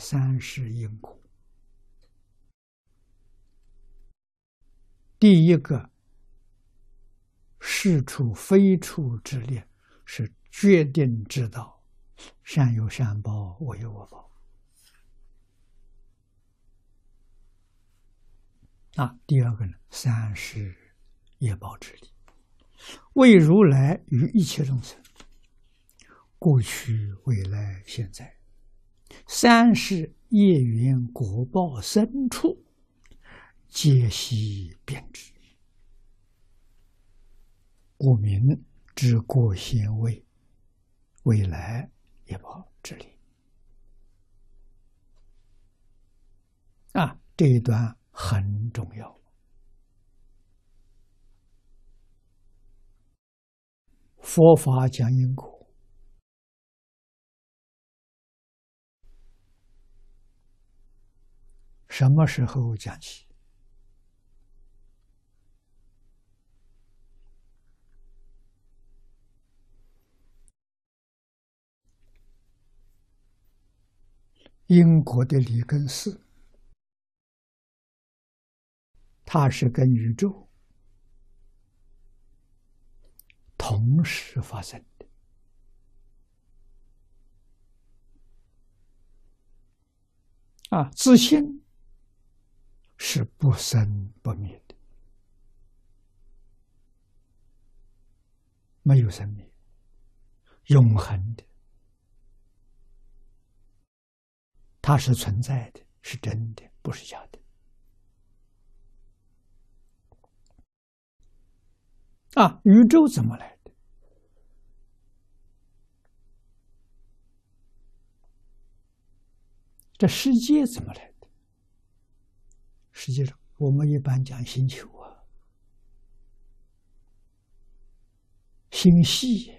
三世因果。第一个，是处非处之列，是决定之道善有善报，恶有恶报。啊，第二个呢，三世业报之理，为如来与一切众生，过去、未来、现在，三世业缘果报深处，皆悉遍知。故名知过先位，未来业报之理。啊，这一段。很重要。佛法讲因果，什么时候讲起？英国的里根斯。它是跟宇宙同时发生的啊，自信是不生不灭的，没有生灭，永恒的，它是存在的，是真的，不是假的。啊，宇宙怎么来的？这世界怎么来的？实际上，我们一般讲星球啊，星系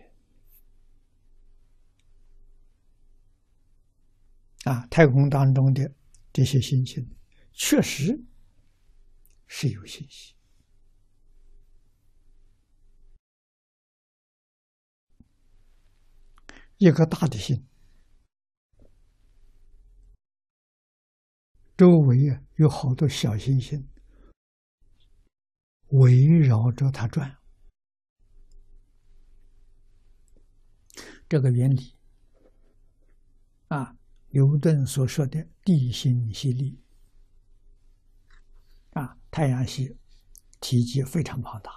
啊，太空当中的这些星星，确实是有信息。一个大的星，周围啊有好多小行星围绕着它转。这个原理啊，牛顿所说的地心吸力啊，太阳系体积非常庞大。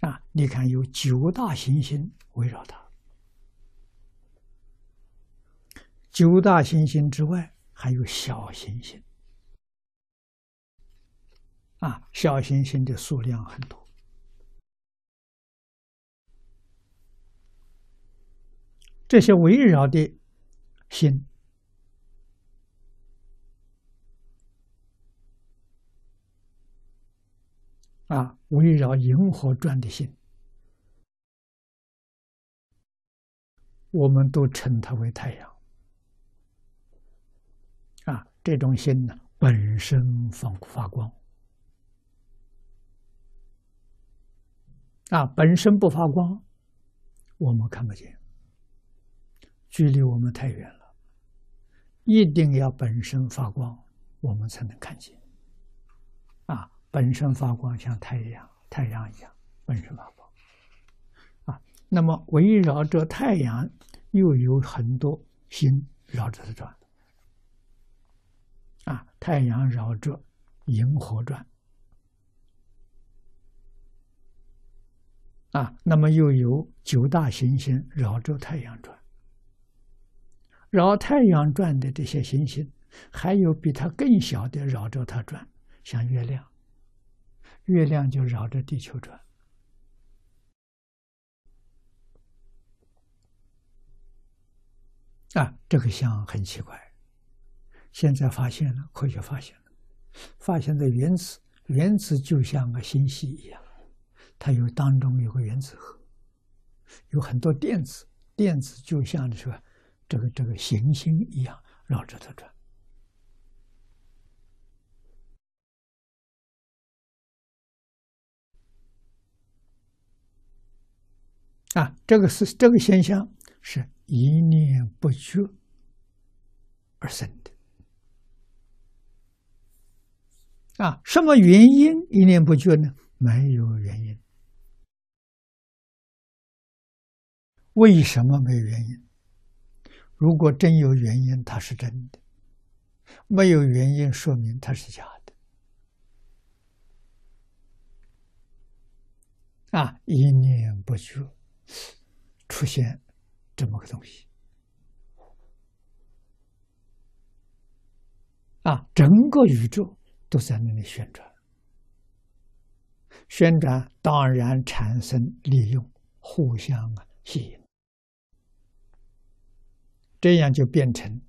啊，你看，有九大行星围绕它。九大行星之外，还有小行星。啊，小行星的数量很多。这些围绕的星。啊，围绕银河转的星，我们都称它为太阳。这种心呢，本身发发光。啊，本身不发光，我们看不见，距离我们太远了，一定要本身发光，我们才能看见。啊。本身发光，像太阳、太阳一样，本身发光。啊，那么围绕着太阳，又有很多心绕着它转。啊，太阳绕着银河转。啊，那么又有九大行星绕着太阳转。绕太阳转的这些行星，还有比它更小的绕着它转，像月亮。月亮就绕着地球转，啊，这个像很奇怪。现在发现了，科学发现了，发现的原子，原子就像个星系一样，它有当中有个原子核，有很多电子，电子就像是这个这个行星一样绕着它转。啊，这个是这个现象是一念不觉而生的。啊，什么原因一念不觉呢？没有原因。为什么没有原因？如果真有原因，它是真的；没有原因，说明它是假的。啊，一念不觉，出现这么个东西。啊，整个宇宙都在那里旋转，旋转当然产生利用，互相啊吸引。这样就变成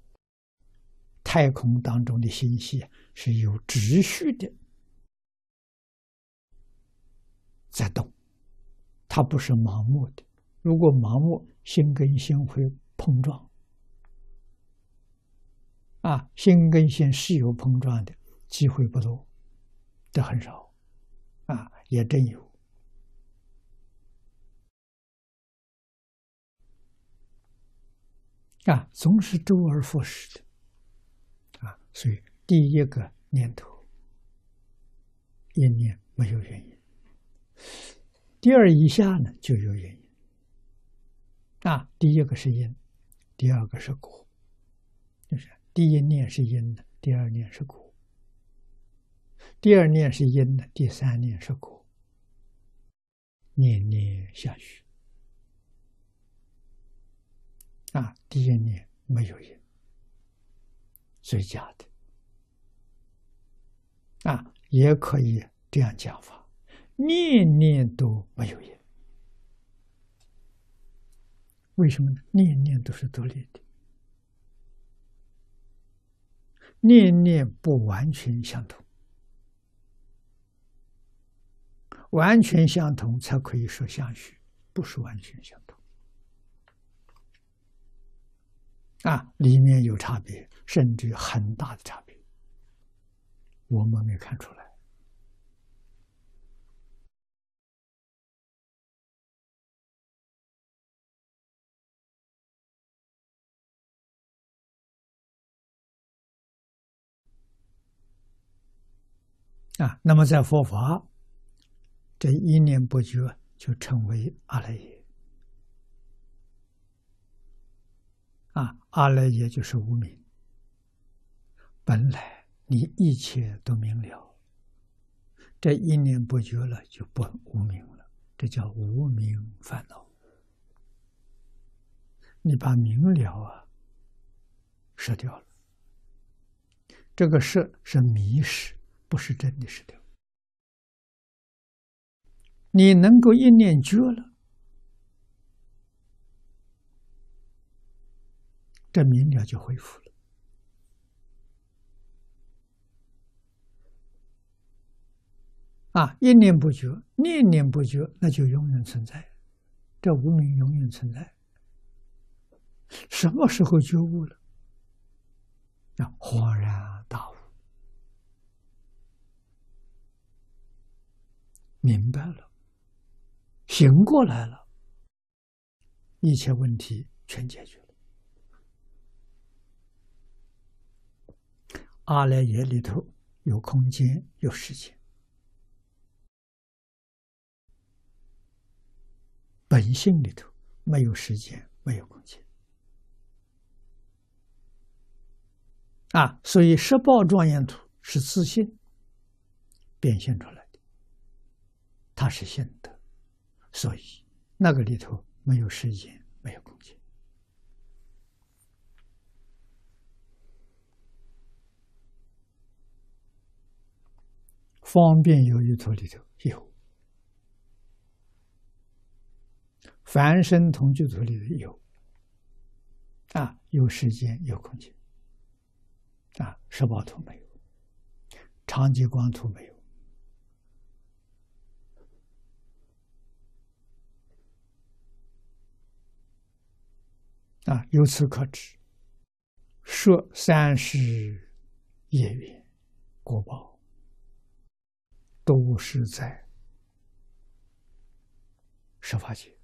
太空当中的星系是有秩序的在动，它不是盲目的。如果盲目，星跟星会碰撞。啊，星跟星是有碰撞的机会不多，这很少。啊，也真有。啊，总是周而复始的，啊，所以第一个念头，一念没有原因；第二一下呢就有原因。啊，第一个是因，第二个是果，就是第一念是因的，第二念是果；第二念是因的，第三念是果，念念相续。啊，第一念没有因，最佳的。啊，也可以这样讲法，念念都没有因。为什么呢？念念都是独立的，念念不完全相同，完全相同才可以说相续，不是完全相同。啊，里面有差别，甚至很大的差别，我们没看出来。啊，那么在佛法，这一念不觉就成为阿赖耶。啊，阿赖耶就是无明。本来你一切都明了，这一念不觉了，就不无明了，这叫无明烦恼。你把明了啊，舍掉了，这个舍是迷失，不是真的失掉。你能够一念觉了。这明了就恢复了啊！一念不觉，念念不觉，那就永远存在，这无名永远存在。什么时候觉悟了？啊，恍然大悟，明白了，醒过来了，一切问题全解决了。阿赖耶里头有空间，有时间。本性里头没有时间，没有空间。啊，所以十报庄严土是自信变现出来的，它是现德，所以那个里头没有时间，没有空间。方便有余图里头有，凡身同居图里头有，啊，有时间有空间，啊，十八图没有，长极光图没有，啊，由此可知，说三世业缘果报。都是在设法界。